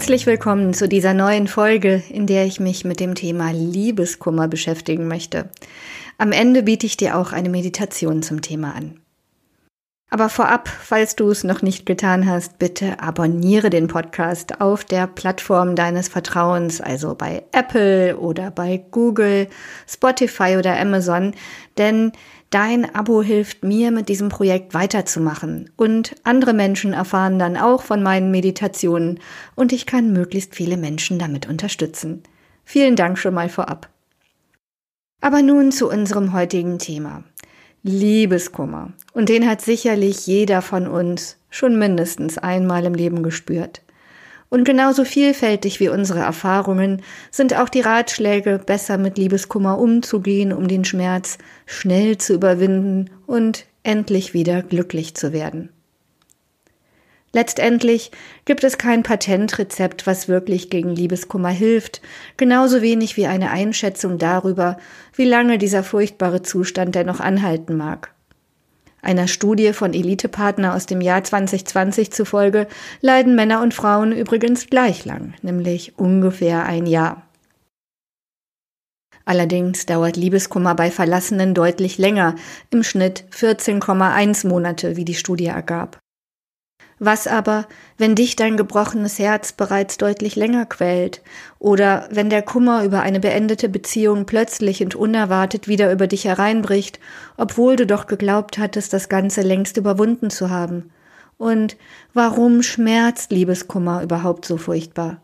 Herzlich willkommen zu dieser neuen Folge, in der ich mich mit dem Thema Liebeskummer beschäftigen möchte. Am Ende biete ich dir auch eine Meditation zum Thema an. Aber vorab, falls du es noch nicht getan hast, bitte abonniere den Podcast auf der Plattform deines Vertrauens, also bei Apple oder bei Google, Spotify oder Amazon, denn Dein Abo hilft mir, mit diesem Projekt weiterzumachen und andere Menschen erfahren dann auch von meinen Meditationen und ich kann möglichst viele Menschen damit unterstützen. Vielen Dank schon mal vorab. Aber nun zu unserem heutigen Thema. Liebeskummer. Und den hat sicherlich jeder von uns schon mindestens einmal im Leben gespürt. Und genauso vielfältig wie unsere Erfahrungen sind auch die Ratschläge, besser mit Liebeskummer umzugehen, um den Schmerz schnell zu überwinden und endlich wieder glücklich zu werden. Letztendlich gibt es kein Patentrezept, was wirklich gegen Liebeskummer hilft, genauso wenig wie eine Einschätzung darüber, wie lange dieser furchtbare Zustand dennoch anhalten mag. Einer Studie von Elitepartner aus dem Jahr 2020 zufolge leiden Männer und Frauen übrigens gleich lang, nämlich ungefähr ein Jahr. Allerdings dauert Liebeskummer bei Verlassenen deutlich länger, im Schnitt 14,1 Monate, wie die Studie ergab. Was aber, wenn dich dein gebrochenes Herz bereits deutlich länger quält? Oder wenn der Kummer über eine beendete Beziehung plötzlich und unerwartet wieder über dich hereinbricht, obwohl du doch geglaubt hattest, das Ganze längst überwunden zu haben? Und warum schmerzt Liebeskummer überhaupt so furchtbar?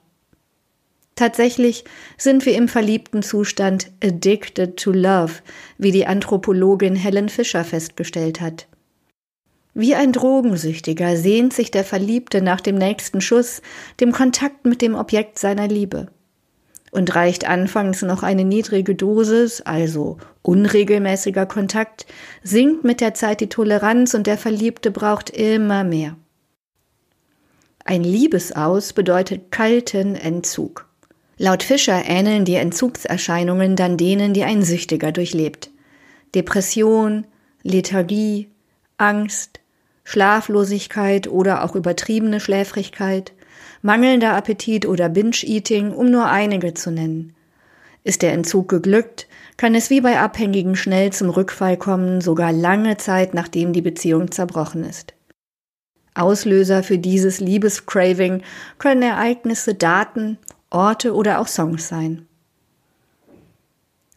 Tatsächlich sind wir im verliebten Zustand addicted to love, wie die Anthropologin Helen Fischer festgestellt hat. Wie ein Drogensüchtiger sehnt sich der Verliebte nach dem nächsten Schuss, dem Kontakt mit dem Objekt seiner Liebe. Und reicht anfangs noch eine niedrige Dosis, also unregelmäßiger Kontakt, sinkt mit der Zeit die Toleranz und der Verliebte braucht immer mehr. Ein Liebesaus bedeutet kalten Entzug. Laut Fischer ähneln die Entzugserscheinungen dann denen, die ein Süchtiger durchlebt. Depression, Lethargie, Angst, Schlaflosigkeit oder auch übertriebene Schläfrigkeit, mangelnder Appetit oder Binge-Eating, um nur einige zu nennen. Ist der Entzug geglückt, kann es wie bei Abhängigen schnell zum Rückfall kommen, sogar lange Zeit nachdem die Beziehung zerbrochen ist. Auslöser für dieses Liebescraving können Ereignisse, Daten, Orte oder auch Songs sein.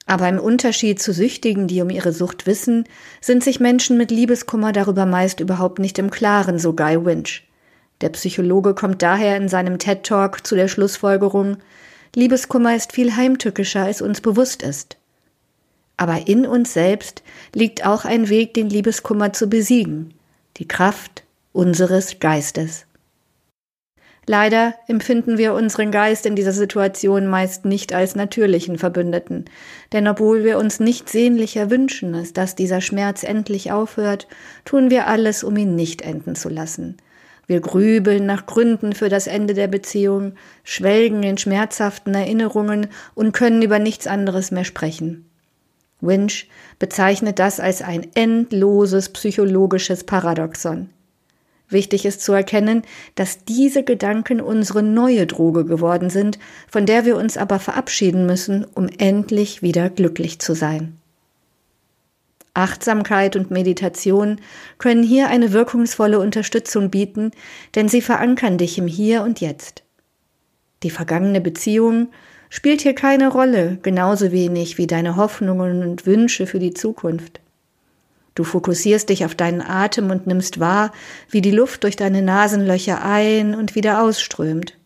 Aber im Unterschied zu Süchtigen, die um ihre Sucht wissen, sind sich Menschen mit Liebeskummer darüber meist überhaupt nicht im Klaren, so Guy Winch. Der Psychologe kommt daher in seinem TED Talk zu der Schlussfolgerung, Liebeskummer ist viel heimtückischer, als uns bewusst ist. Aber in uns selbst liegt auch ein Weg, den Liebeskummer zu besiegen, die Kraft unseres Geistes. Leider empfinden wir unseren Geist in dieser Situation meist nicht als natürlichen Verbündeten, denn obwohl wir uns nicht sehnlicher wünschen, als dass dieser Schmerz endlich aufhört, tun wir alles, um ihn nicht enden zu lassen. Wir grübeln nach Gründen für das Ende der Beziehung, schwelgen in schmerzhaften Erinnerungen und können über nichts anderes mehr sprechen. Winch bezeichnet das als ein endloses psychologisches Paradoxon. Wichtig ist zu erkennen, dass diese Gedanken unsere neue Droge geworden sind, von der wir uns aber verabschieden müssen, um endlich wieder glücklich zu sein. Achtsamkeit und Meditation können hier eine wirkungsvolle Unterstützung bieten, denn sie verankern dich im Hier und Jetzt. Die vergangene Beziehung spielt hier keine Rolle, genauso wenig wie deine Hoffnungen und Wünsche für die Zukunft. Du fokussierst dich auf deinen Atem und nimmst wahr, wie die Luft durch deine Nasenlöcher ein und wieder ausströmt.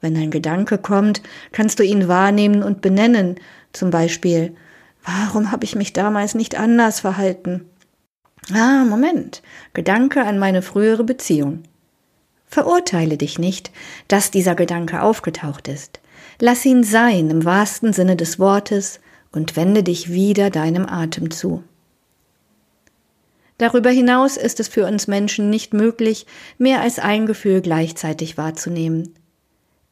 Wenn ein Gedanke kommt, kannst du ihn wahrnehmen und benennen, zum Beispiel, warum habe ich mich damals nicht anders verhalten? Ah, Moment, Gedanke an meine frühere Beziehung. Verurteile dich nicht, dass dieser Gedanke aufgetaucht ist. Lass ihn sein im wahrsten Sinne des Wortes und wende dich wieder deinem Atem zu. Darüber hinaus ist es für uns Menschen nicht möglich, mehr als ein Gefühl gleichzeitig wahrzunehmen.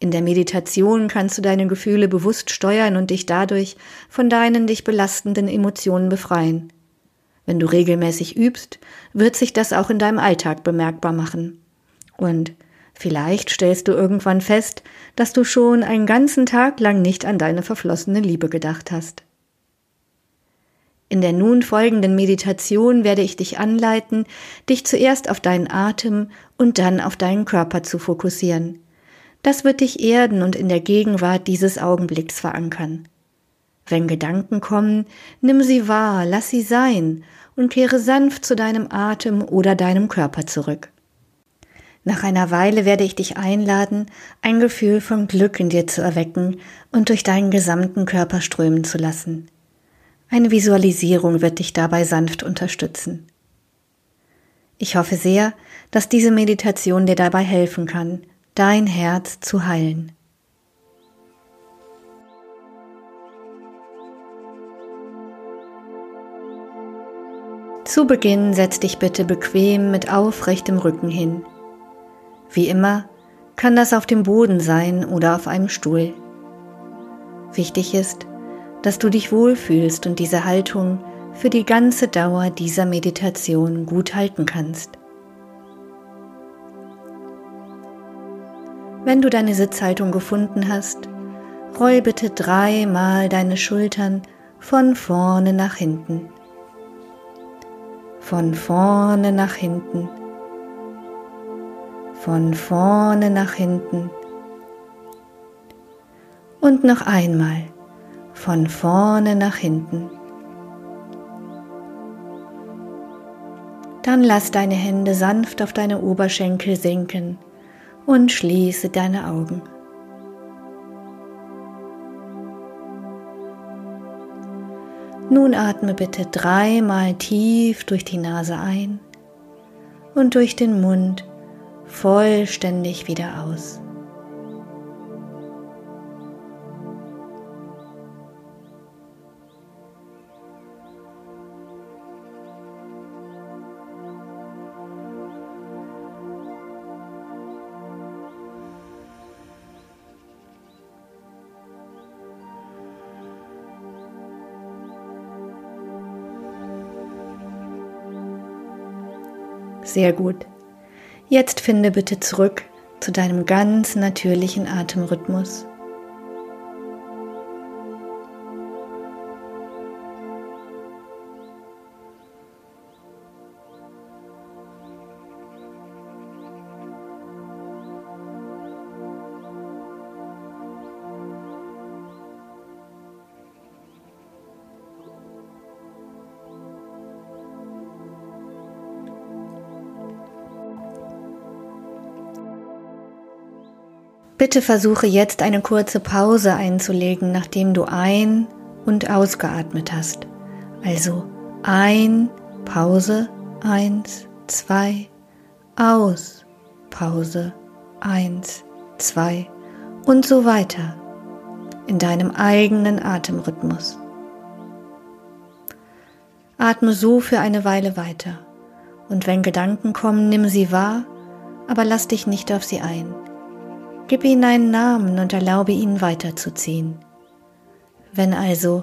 In der Meditation kannst du deine Gefühle bewusst steuern und dich dadurch von deinen dich belastenden Emotionen befreien. Wenn du regelmäßig übst, wird sich das auch in deinem Alltag bemerkbar machen. Und Vielleicht stellst du irgendwann fest, dass du schon einen ganzen Tag lang nicht an deine verflossene Liebe gedacht hast. In der nun folgenden Meditation werde ich dich anleiten, dich zuerst auf deinen Atem und dann auf deinen Körper zu fokussieren. Das wird dich erden und in der Gegenwart dieses Augenblicks verankern. Wenn Gedanken kommen, nimm sie wahr, lass sie sein und kehre sanft zu deinem Atem oder deinem Körper zurück. Nach einer Weile werde ich dich einladen, ein Gefühl von Glück in dir zu erwecken und durch deinen gesamten Körper strömen zu lassen. Eine Visualisierung wird dich dabei sanft unterstützen. Ich hoffe sehr, dass diese Meditation dir dabei helfen kann, dein Herz zu heilen. Zu Beginn setz dich bitte bequem mit aufrechtem Rücken hin. Wie immer kann das auf dem Boden sein oder auf einem Stuhl. Wichtig ist, dass du dich wohlfühlst und diese Haltung für die ganze Dauer dieser Meditation gut halten kannst. Wenn du deine Sitzhaltung gefunden hast, roll bitte dreimal deine Schultern von vorne nach hinten. Von vorne nach hinten. Von vorne nach hinten. Und noch einmal von vorne nach hinten. Dann lass deine Hände sanft auf deine Oberschenkel sinken und schließe deine Augen. Nun atme bitte dreimal tief durch die Nase ein und durch den Mund vollständig wieder aus. Sehr gut. Jetzt finde bitte zurück zu deinem ganz natürlichen Atemrhythmus. Bitte versuche jetzt eine kurze Pause einzulegen, nachdem du ein- und ausgeatmet hast. Also ein, Pause, eins, zwei, aus, Pause, eins, zwei und so weiter in deinem eigenen Atemrhythmus. Atme so für eine Weile weiter und wenn Gedanken kommen, nimm sie wahr, aber lass dich nicht auf sie ein. Gib ihnen einen Namen und erlaube ihnen weiterzuziehen. Wenn also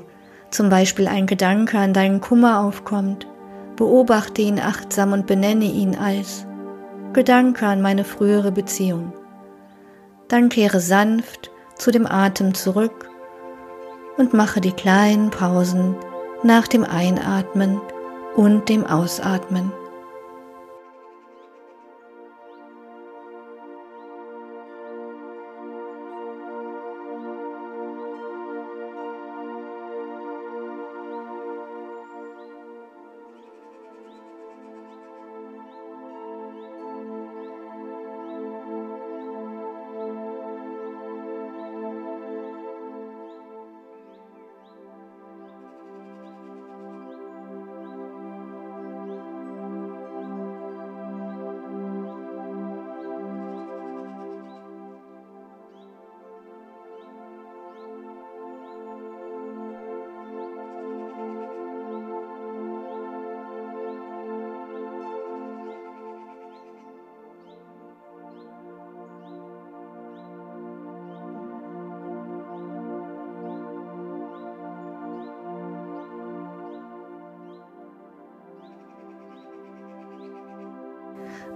zum Beispiel ein Gedanke an deinen Kummer aufkommt, beobachte ihn achtsam und benenne ihn als Gedanke an meine frühere Beziehung. Dann kehre sanft zu dem Atem zurück und mache die kleinen Pausen nach dem Einatmen und dem Ausatmen.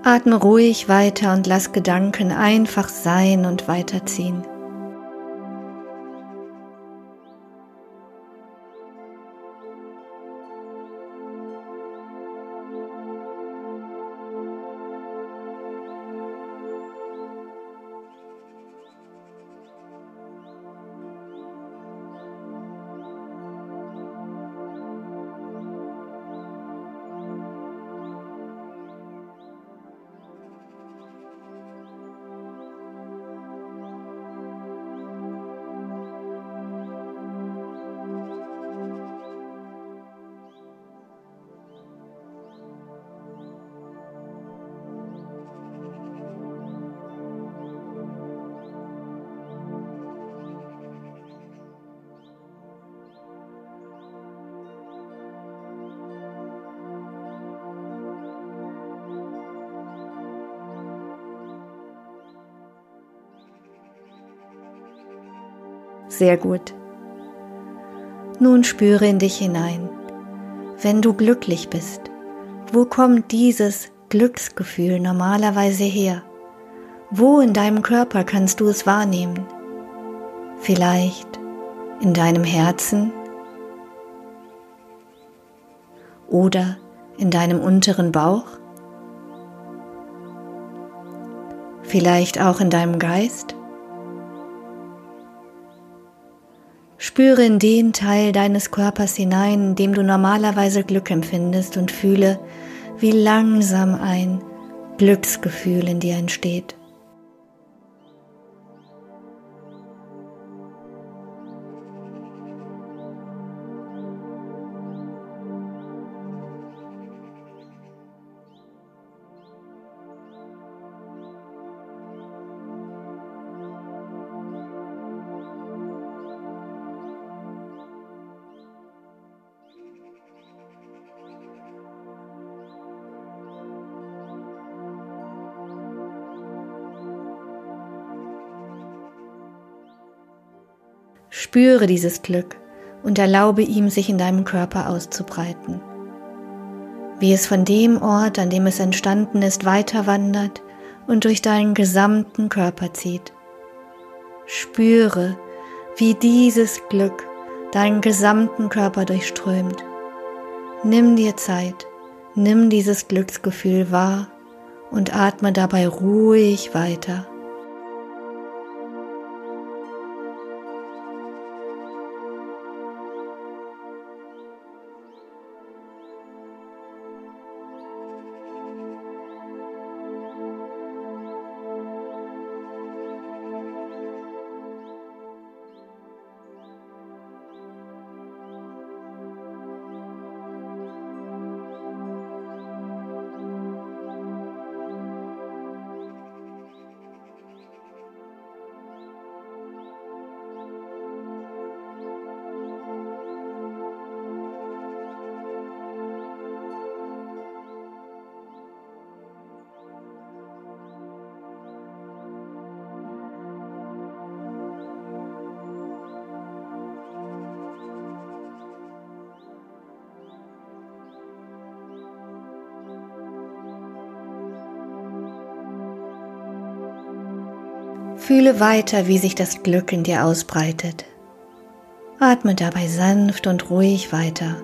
Atme ruhig weiter und lass Gedanken einfach sein und weiterziehen. Sehr gut. Nun spüre in dich hinein. Wenn du glücklich bist, wo kommt dieses Glücksgefühl normalerweise her? Wo in deinem Körper kannst du es wahrnehmen? Vielleicht in deinem Herzen oder in deinem unteren Bauch? Vielleicht auch in deinem Geist? Spüre in den Teil deines Körpers hinein, in dem du normalerweise Glück empfindest und fühle, wie langsam ein Glücksgefühl in dir entsteht. Spüre dieses Glück und erlaube ihm, sich in deinem Körper auszubreiten. Wie es von dem Ort, an dem es entstanden ist, weiter wandert und durch deinen gesamten Körper zieht. Spüre, wie dieses Glück deinen gesamten Körper durchströmt. Nimm dir Zeit, nimm dieses Glücksgefühl wahr und atme dabei ruhig weiter. Fühle weiter, wie sich das Glück in dir ausbreitet. Atme dabei sanft und ruhig weiter.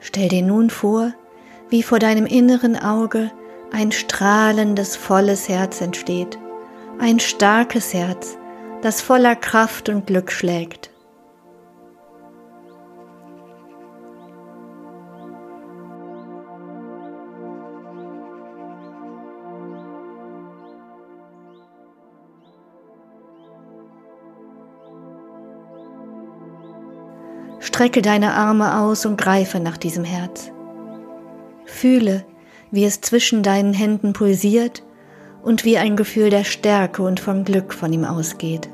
Stell dir nun vor, wie vor deinem inneren Auge ein strahlendes, volles Herz entsteht, ein starkes Herz, das voller Kraft und Glück schlägt. Strecke deine Arme aus und greife nach diesem Herz. Fühle, wie es zwischen deinen Händen pulsiert und wie ein Gefühl der Stärke und von Glück von ihm ausgeht.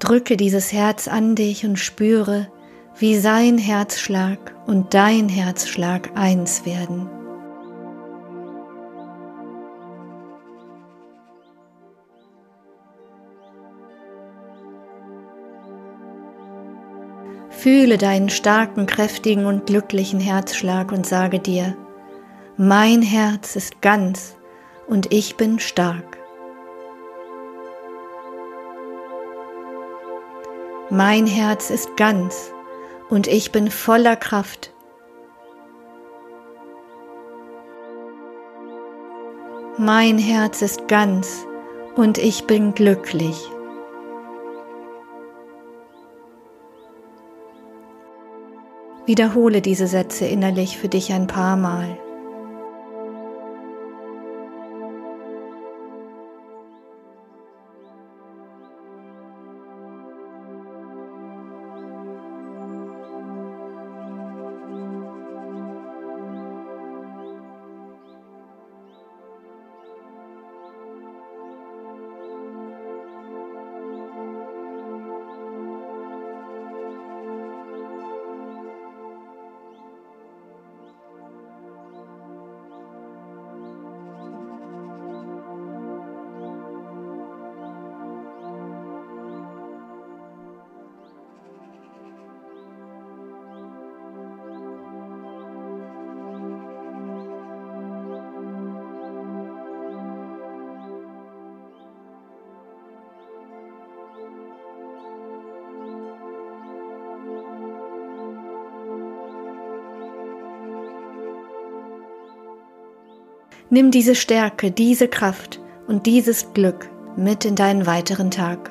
Drücke dieses Herz an dich und spüre, wie sein Herzschlag und dein Herzschlag eins werden. Fühle deinen starken, kräftigen und glücklichen Herzschlag und sage dir, mein Herz ist ganz und ich bin stark. Mein Herz ist ganz und ich bin voller Kraft. Mein Herz ist ganz und ich bin glücklich. Wiederhole diese Sätze innerlich für dich ein paar Mal. Nimm diese Stärke, diese Kraft und dieses Glück mit in deinen weiteren Tag.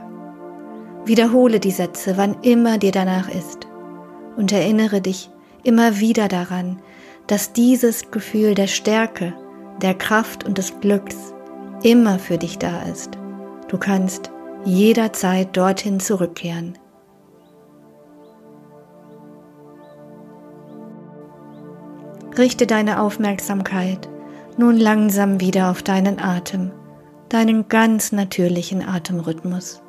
Wiederhole die Sätze, wann immer dir danach ist und erinnere dich immer wieder daran, dass dieses Gefühl der Stärke, der Kraft und des Glücks immer für dich da ist. Du kannst jederzeit dorthin zurückkehren. Richte deine Aufmerksamkeit nun langsam wieder auf deinen Atem, deinen ganz natürlichen Atemrhythmus.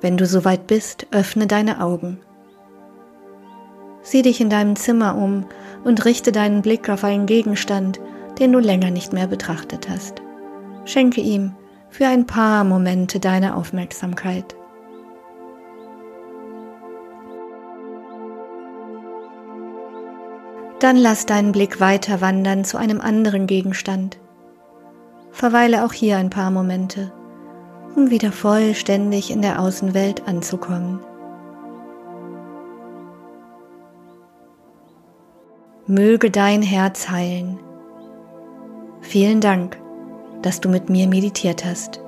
Wenn du soweit bist, öffne deine Augen. Sieh dich in deinem Zimmer um und richte deinen Blick auf einen Gegenstand, den du länger nicht mehr betrachtet hast. Schenke ihm für ein paar Momente deine Aufmerksamkeit. Dann lass deinen Blick weiter wandern zu einem anderen Gegenstand. Verweile auch hier ein paar Momente, um wieder vollständig in der Außenwelt anzukommen. Möge dein Herz heilen. Vielen Dank, dass du mit mir meditiert hast.